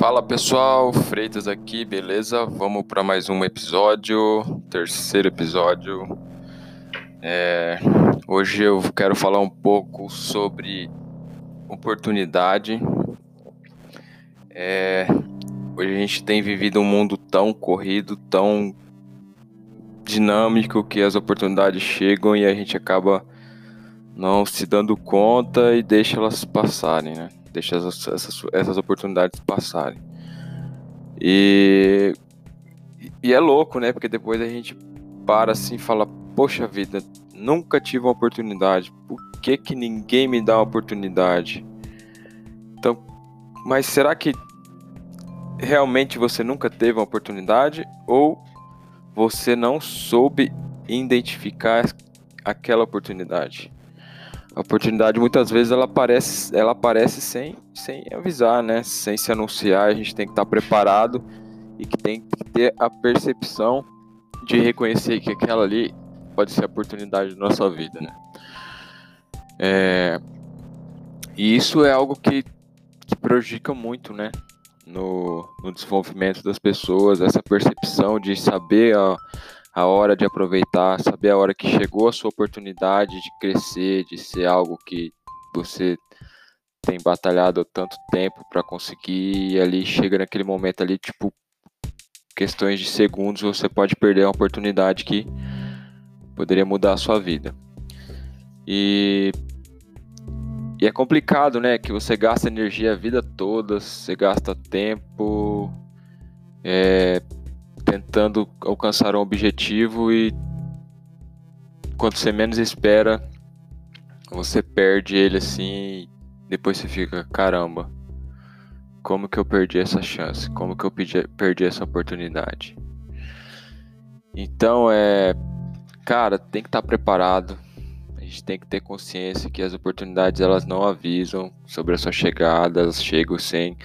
Fala pessoal, Freitas aqui, beleza? Vamos para mais um episódio, terceiro episódio. É, hoje eu quero falar um pouco sobre oportunidade. É, hoje a gente tem vivido um mundo tão corrido, tão dinâmico que as oportunidades chegam e a gente acaba não se dando conta e deixa elas passarem, né? Deixa essas, essas, essas oportunidades passarem. E, e é louco, né? Porque depois a gente para assim e fala: Poxa vida, nunca tive uma oportunidade. Por que, que ninguém me dá uma oportunidade? Então, mas será que realmente você nunca teve uma oportunidade? Ou você não soube identificar aquela oportunidade? A oportunidade muitas vezes ela aparece, ela aparece sem, sem avisar, né? Sem se anunciar, a gente tem que estar preparado e que tem que ter a percepção de reconhecer que aquela ali pode ser a oportunidade da nossa vida, né? É, e isso é algo que, que prejudica muito, né? No, no desenvolvimento das pessoas, essa percepção de saber a, a hora de aproveitar, saber a hora que chegou a sua oportunidade de crescer, de ser algo que você tem batalhado tanto tempo para conseguir e ali chega naquele momento ali, tipo, questões de segundos, você pode perder uma oportunidade que poderia mudar a sua vida. E e é complicado, né? Que você gasta energia a vida toda, você gasta tempo, é, tentando alcançar um objetivo e quando você menos espera, você perde ele assim, depois você fica, caramba, como que eu perdi essa chance? Como que eu perdi, essa oportunidade? Então é, cara, tem que estar tá preparado. A gente tem que ter consciência que as oportunidades elas não avisam sobre a sua chegada, elas chegam sem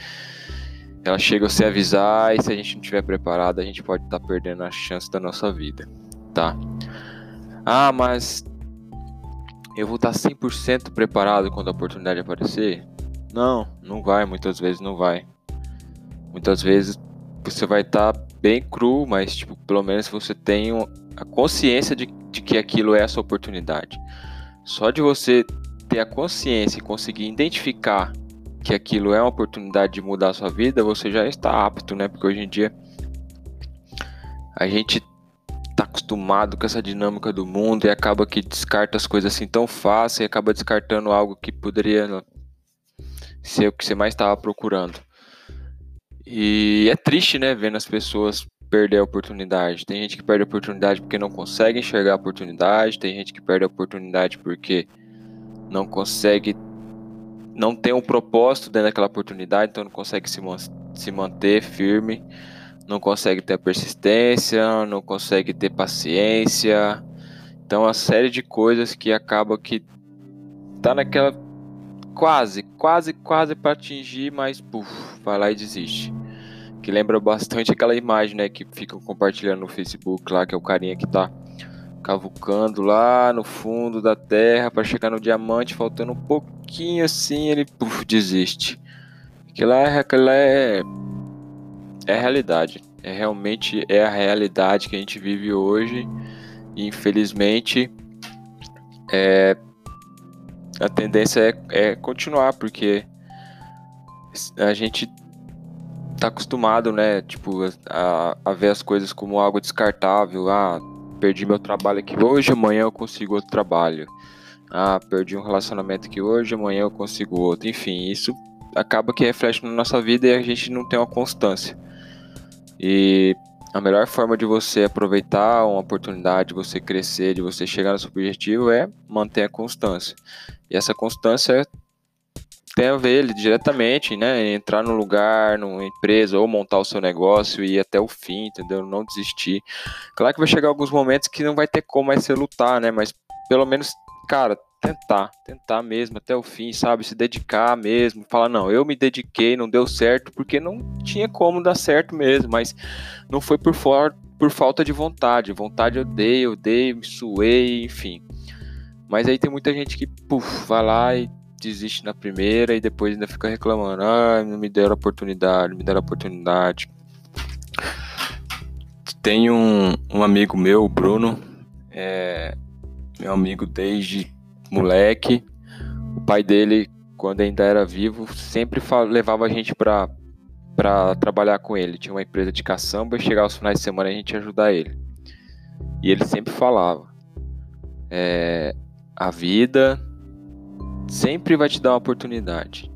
ela chega sem avisar e se a gente não estiver preparado, a gente pode estar tá perdendo a chance da nossa vida, tá? Ah, mas eu vou estar 100% preparado quando a oportunidade aparecer? Não, não vai, muitas vezes não vai. Muitas vezes você vai estar bem cru, mas tipo, pelo menos você tem a consciência de, de que aquilo é a sua oportunidade. Só de você ter a consciência e conseguir identificar que aquilo é uma oportunidade de mudar a sua vida, você já está apto, né? Porque hoje em dia a gente tá acostumado com essa dinâmica do mundo e acaba que descarta as coisas assim tão fácil e acaba descartando algo que poderia ser o que você mais estava procurando. E é triste, né, vendo as pessoas perder a oportunidade. Tem gente que perde a oportunidade porque não consegue enxergar a oportunidade, tem gente que perde a oportunidade porque não consegue não tem um propósito dentro daquela oportunidade, então não consegue se, se manter firme, não consegue ter persistência, não consegue ter paciência. Então, uma série de coisas que acaba que tá naquela quase, quase, quase para atingir, mas puf, vai lá e desiste. Que lembra bastante aquela imagem, né, que ficam compartilhando no Facebook lá, que é o carinha que tá cavucando lá no fundo da terra para chegar no diamante, faltando um pouquinho assim, ele puf, desiste. Aquilo é, aquilo é, é realidade. É realmente é a realidade que a gente vive hoje. E infelizmente é, a tendência é, é continuar, porque a gente tá acostumado, né, tipo, a, a ver as coisas como algo descartável, ah, perdi meu trabalho aqui hoje, amanhã eu consigo outro trabalho. Ah, perdi um relacionamento aqui hoje, amanhã eu consigo outro. Enfim, isso acaba que reflete na nossa vida e a gente não tem uma constância. E a melhor forma de você aproveitar uma oportunidade, de você crescer, de você chegar no seu objetivo é manter a constância. E essa constância tem a ver diretamente, né? Entrar no lugar, numa empresa, ou montar o seu negócio e ir até o fim, entendeu? Não desistir. Claro que vai chegar alguns momentos que não vai ter como mais você lutar, né? Mas pelo menos, cara, tentar, tentar mesmo até o fim, sabe? Se dedicar mesmo, falar, não, eu me dediquei, não deu certo, porque não tinha como dar certo mesmo, mas não foi por, for, por falta de vontade. Vontade eu dei, eu dei, me suei, enfim. Mas aí tem muita gente que, puf, vai lá e desiste na primeira e depois ainda fica reclamando. Ah, não me deram oportunidade, me deram oportunidade. Tem um, um amigo meu, o Bruno, é meu amigo desde moleque. O pai dele, quando ainda era vivo, sempre levava a gente pra trabalhar com ele. Tinha uma empresa de caçamba e chegava aos finais de semana a gente ajudar ele. E ele sempre falava: é, a vida sempre vai te dar uma oportunidade.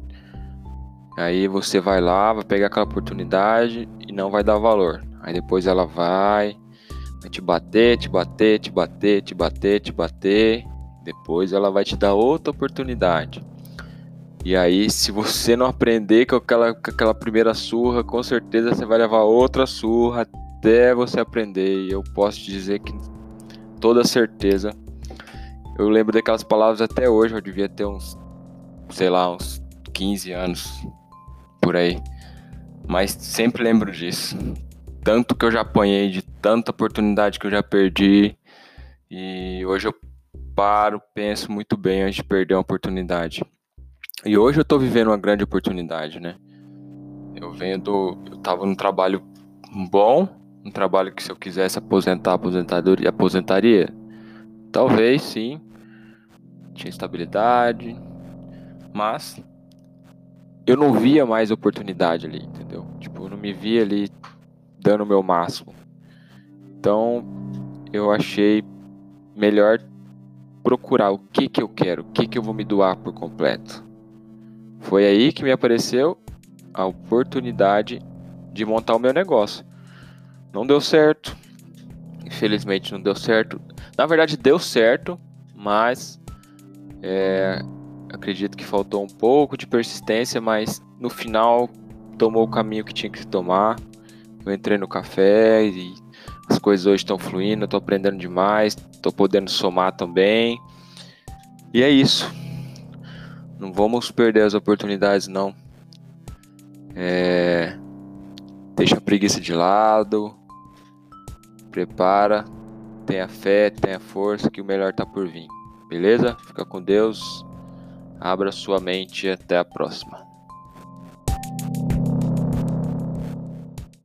Aí você vai lá, vai pegar aquela oportunidade e não vai dar valor. Aí depois ela vai, vai te bater, te bater, te bater, te bater, te bater. Depois ela vai te dar outra oportunidade. E aí, se você não aprender com aquela, com aquela primeira surra, com certeza você vai levar outra surra até você aprender. E eu posso te dizer que toda certeza eu lembro daquelas palavras até hoje, eu devia ter uns, sei lá, uns 15 anos por aí. Mas sempre lembro disso. Tanto que eu já apanhei, de tanta oportunidade que eu já perdi. E hoje eu paro, penso muito bem antes de perder uma oportunidade. E hoje eu tô vivendo uma grande oportunidade, né? Eu venho. Eu tava num trabalho bom, um trabalho que se eu quisesse aposentar, aposentadoria, aposentaria. Talvez sim, tinha estabilidade, mas eu não via mais oportunidade ali, entendeu? Tipo, eu não me via ali dando o meu máximo. Então, eu achei melhor procurar o que que eu quero, o que que eu vou me doar por completo. Foi aí que me apareceu a oportunidade de montar o meu negócio. Não deu certo. Infelizmente não deu certo. Na verdade deu certo, mas é, acredito que faltou um pouco de persistência, mas no final tomou o caminho que tinha que tomar. Eu entrei no café e as coisas hoje estão fluindo, estou aprendendo demais, estou podendo somar também. E é isso. Não vamos perder as oportunidades, não. É... Deixa a preguiça de lado. Prepara. Tenha fé, tenha força que o melhor está por vir. Beleza? Fica com Deus. Abra sua mente e até a próxima.